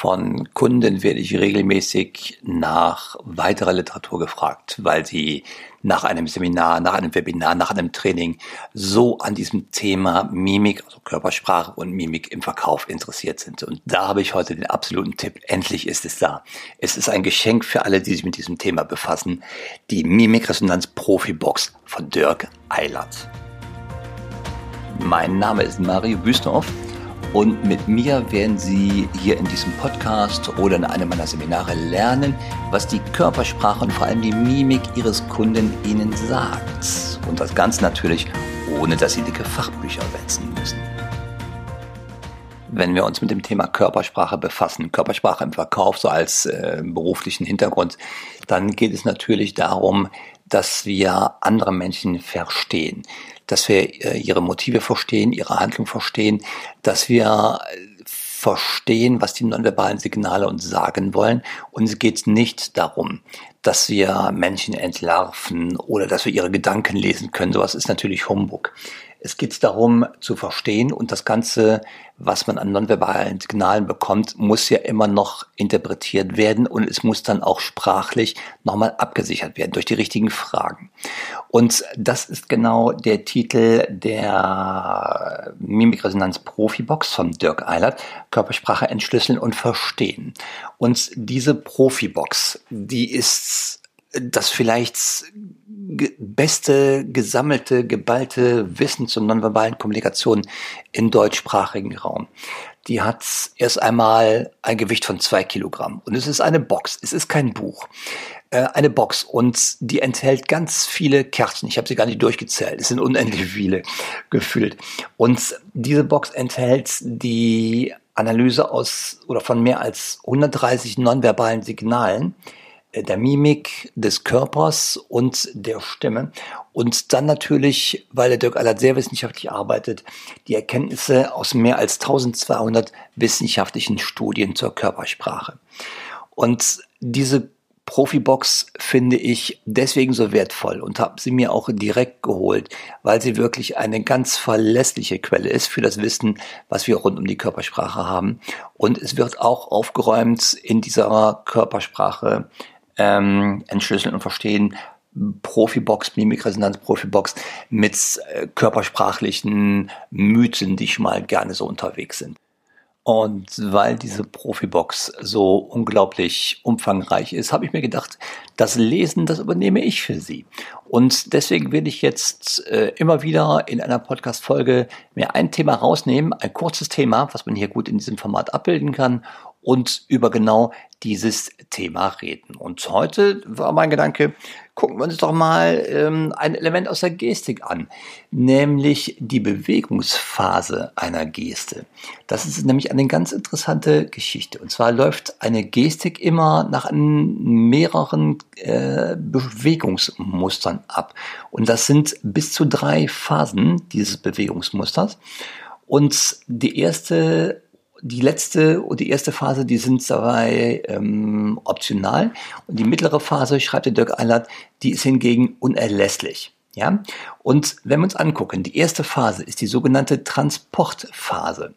Von Kunden werde ich regelmäßig nach weiterer Literatur gefragt, weil sie nach einem Seminar, nach einem Webinar, nach einem Training so an diesem Thema Mimik, also Körpersprache und Mimik im Verkauf interessiert sind. Und da habe ich heute den absoluten Tipp. Endlich ist es da. Es ist ein Geschenk für alle, die sich mit diesem Thema befassen. Die Mimikresonanz Profi Box von Dirk Eilert. Mein Name ist Mario Wüstenhoff und mit mir werden Sie hier in diesem Podcast oder in einem meiner Seminare lernen, was die Körpersprache und vor allem die Mimik Ihres Kunden Ihnen sagt. Und das Ganze natürlich, ohne dass Sie dicke Fachbücher wälzen müssen. Wenn wir uns mit dem Thema Körpersprache befassen, Körpersprache im Verkauf so als äh, beruflichen Hintergrund, dann geht es natürlich darum, dass wir andere Menschen verstehen dass wir äh, ihre Motive verstehen, ihre Handlung verstehen, dass wir verstehen, was die nonverbalen Signale uns sagen wollen. Uns geht es nicht darum, dass wir Menschen entlarven oder dass wir ihre Gedanken lesen können. Sowas ist natürlich Humbug. Es geht darum zu verstehen und das Ganze, was man an nonverbalen Signalen bekommt, muss ja immer noch interpretiert werden und es muss dann auch sprachlich nochmal abgesichert werden durch die richtigen Fragen. Und das ist genau der Titel der Mimikresonanz Profibox von Dirk Eilert, Körpersprache entschlüsseln und verstehen. Und diese Profibox, die ist das vielleicht beste gesammelte, geballte Wissen zur nonverbalen Kommunikation im deutschsprachigen Raum. Die hat erst einmal ein Gewicht von zwei Kilogramm. Und es ist eine Box. Es ist kein Buch. Äh, eine Box. Und die enthält ganz viele Kerzen. Ich habe sie gar nicht durchgezählt. Es sind unendlich viele gefüllt. Und diese Box enthält die Analyse aus oder von mehr als 130 nonverbalen Signalen, der Mimik des Körpers und der Stimme. Und dann natürlich, weil der Dirk Allert sehr wissenschaftlich arbeitet, die Erkenntnisse aus mehr als 1200 wissenschaftlichen Studien zur Körpersprache. Und diese Profibox finde ich deswegen so wertvoll und habe sie mir auch direkt geholt, weil sie wirklich eine ganz verlässliche Quelle ist für das Wissen, was wir rund um die Körpersprache haben. Und es wird auch aufgeräumt in dieser Körpersprache ähm, entschlüsseln und verstehen, Profibox, Mimikresonanz Profibox mit äh, körpersprachlichen Mythen, die schon mal gerne so unterwegs sind. Und weil diese Profibox so unglaublich umfangreich ist, habe ich mir gedacht, das Lesen, das übernehme ich für Sie. Und deswegen will ich jetzt äh, immer wieder in einer Podcast-Folge mir ein Thema rausnehmen, ein kurzes Thema, was man hier gut in diesem Format abbilden kann und über genau dieses Thema reden. Und heute war mein Gedanke, gucken wir uns doch mal ähm, ein Element aus der Gestik an, nämlich die Bewegungsphase einer Geste. Das ist nämlich eine ganz interessante Geschichte. Und zwar läuft eine Gestik immer nach mehreren äh, Bewegungsmustern ab. Und das sind bis zu drei Phasen dieses Bewegungsmusters. Und die erste die letzte und die erste Phase, die sind dabei ähm, optional. Und die mittlere Phase, schreibt der Dirk Eilert, die ist hingegen unerlässlich. Ja? Und wenn wir uns angucken, die erste Phase ist die sogenannte Transportphase.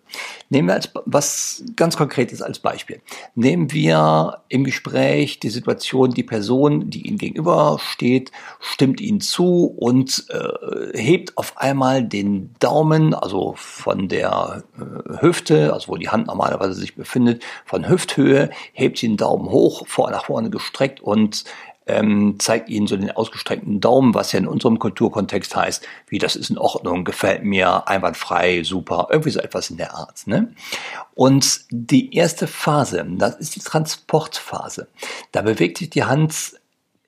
Nehmen wir als, was ganz Konkretes als Beispiel. Nehmen wir im Gespräch die Situation, die Person, die Ihnen gegenüber steht, stimmt Ihnen zu und äh, hebt auf einmal den Daumen, also von der äh, Hüfte, also wo die Hand normalerweise sich befindet, von Hüfthöhe, hebt den Daumen hoch, vor nach vorne gestreckt und ähm, zeigt ihnen so den ausgestreckten Daumen, was ja in unserem Kulturkontext heißt, wie das ist in Ordnung, gefällt mir, einwandfrei, super, irgendwie so etwas in der Art. Ne? Und die erste Phase, das ist die Transportphase. Da bewegt sich die Hand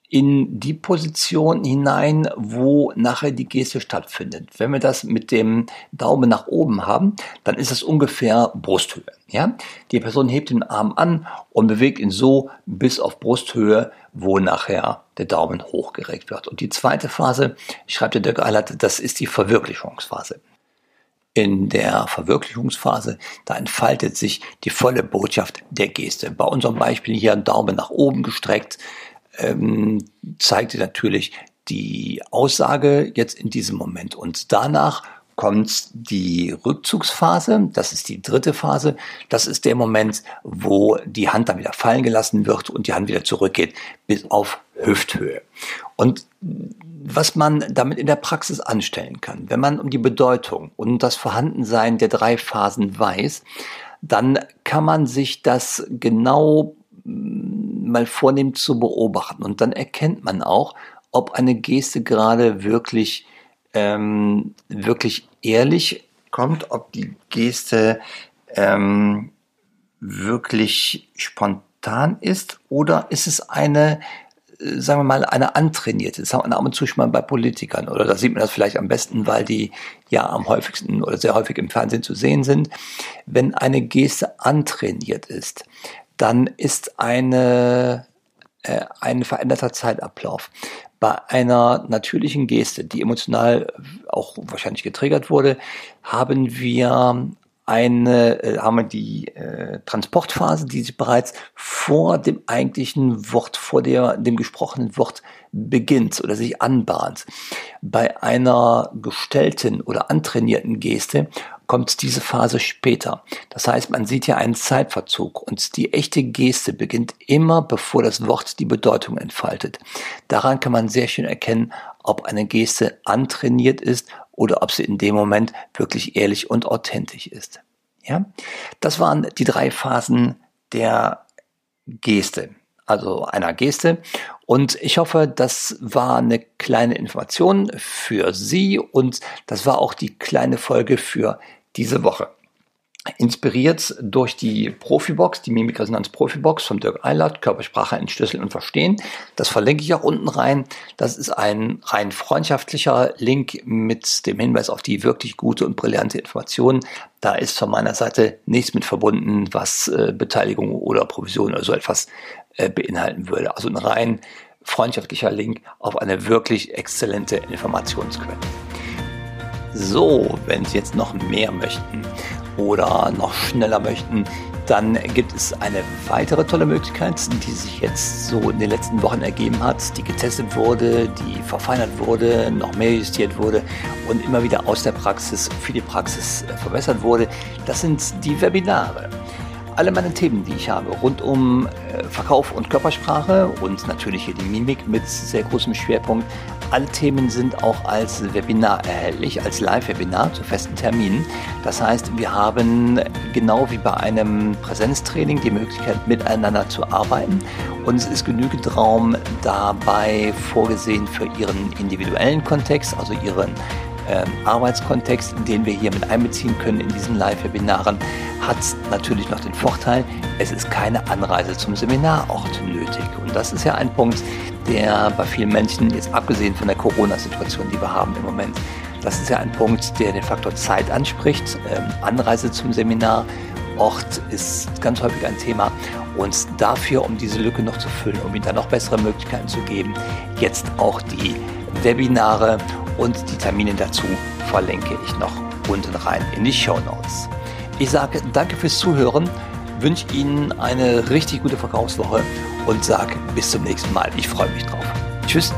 in die Position hinein, wo nachher die Geste stattfindet. Wenn wir das mit dem Daumen nach oben haben, dann ist es ungefähr Brusthöhe. Ja? Die Person hebt den Arm an und bewegt ihn so bis auf Brusthöhe, wo nachher der Daumen hochgereckt wird. Und die zweite Phase, schreibt der Dirk Eilert, das ist die Verwirklichungsphase. In der Verwirklichungsphase, da entfaltet sich die volle Botschaft der Geste. Bei unserem Beispiel hier Daumen nach oben gestreckt, ähm, zeigte natürlich die Aussage jetzt in diesem Moment. Und danach kommt die Rückzugsphase, das ist die dritte Phase, das ist der Moment, wo die Hand dann wieder fallen gelassen wird und die Hand wieder zurückgeht bis auf Hüfthöhe. Und was man damit in der Praxis anstellen kann, wenn man um die Bedeutung und das Vorhandensein der drei Phasen weiß, dann kann man sich das genau mal vornehmen zu beobachten und dann erkennt man auch, ob eine Geste gerade wirklich ähm, wirklich ehrlich kommt, ob die Geste ähm, wirklich spontan ist oder ist es eine, äh, sagen wir mal, eine antrainierte. Das haben wir ab und zu schon mal bei Politikern oder da sieht man das vielleicht am besten, weil die ja am häufigsten oder sehr häufig im Fernsehen zu sehen sind. Wenn eine Geste antrainiert ist, dann ist eine äh, ein veränderter Zeitablauf bei einer natürlichen Geste, die emotional auch wahrscheinlich getriggert wurde, haben wir eine, äh, haben wir die äh, Transportphase, die sich bereits vor dem eigentlichen Wort, vor der, dem gesprochenen Wort beginnt oder sich anbahnt. Bei einer gestellten oder antrainierten Geste kommt diese Phase später. Das heißt, man sieht hier einen Zeitverzug und die echte Geste beginnt immer, bevor das Wort die Bedeutung entfaltet. Daran kann man sehr schön erkennen, ob eine Geste antrainiert ist oder ob sie in dem Moment wirklich ehrlich und authentisch ist. Ja, das waren die drei Phasen der Geste, also einer Geste. Und ich hoffe, das war eine kleine Information für Sie und das war auch die kleine Folge für diese Woche. Inspiriert durch die Profibox, die Mimikresonanz Profibox von Dirk Eilert, Körpersprache entschlüsseln und verstehen. Das verlinke ich auch unten rein. Das ist ein rein freundschaftlicher Link mit dem Hinweis auf die wirklich gute und brillante Information. Da ist von meiner Seite nichts mit verbunden, was äh, Beteiligung oder Provision oder so etwas äh, beinhalten würde. Also ein rein freundschaftlicher Link auf eine wirklich exzellente Informationsquelle. So, wenn Sie jetzt noch mehr möchten oder noch schneller möchten, dann gibt es eine weitere tolle Möglichkeit, die sich jetzt so in den letzten Wochen ergeben hat, die getestet wurde, die verfeinert wurde, noch mehr justiert wurde und immer wieder aus der Praxis für die Praxis äh, verbessert wurde. Das sind die Webinare alle meine Themen, die ich habe, rund um äh, Verkauf und Körpersprache und natürlich hier die Mimik mit sehr großem Schwerpunkt. Alle Themen sind auch als Webinar erhältlich, als Live-Webinar zu festen Terminen. Das heißt, wir haben genau wie bei einem Präsenztraining die Möglichkeit, miteinander zu arbeiten. Und es ist genügend Raum dabei vorgesehen für Ihren individuellen Kontext, also Ihren ähm, Arbeitskontext, den wir hier mit einbeziehen können in diesen Live-Webinaren, hat natürlich noch den Vorteil, es ist keine Anreise zum Seminarort nötig. Und das ist ja ein Punkt, der bei vielen Menschen, jetzt abgesehen von der Corona-Situation, die wir haben im Moment, das ist ja ein Punkt, der den Faktor Zeit anspricht. Ähm, Anreise zum Seminar, Ort ist ganz häufig ein Thema. Und dafür, um diese Lücke noch zu füllen, um Ihnen da noch bessere Möglichkeiten zu geben, jetzt auch die Webinare und die Termine dazu verlinke ich noch unten rein in die Show Notes. Ich sage danke fürs Zuhören, wünsche Ihnen eine richtig gute Verkaufswoche und sage bis zum nächsten Mal. Ich freue mich drauf. Tschüss.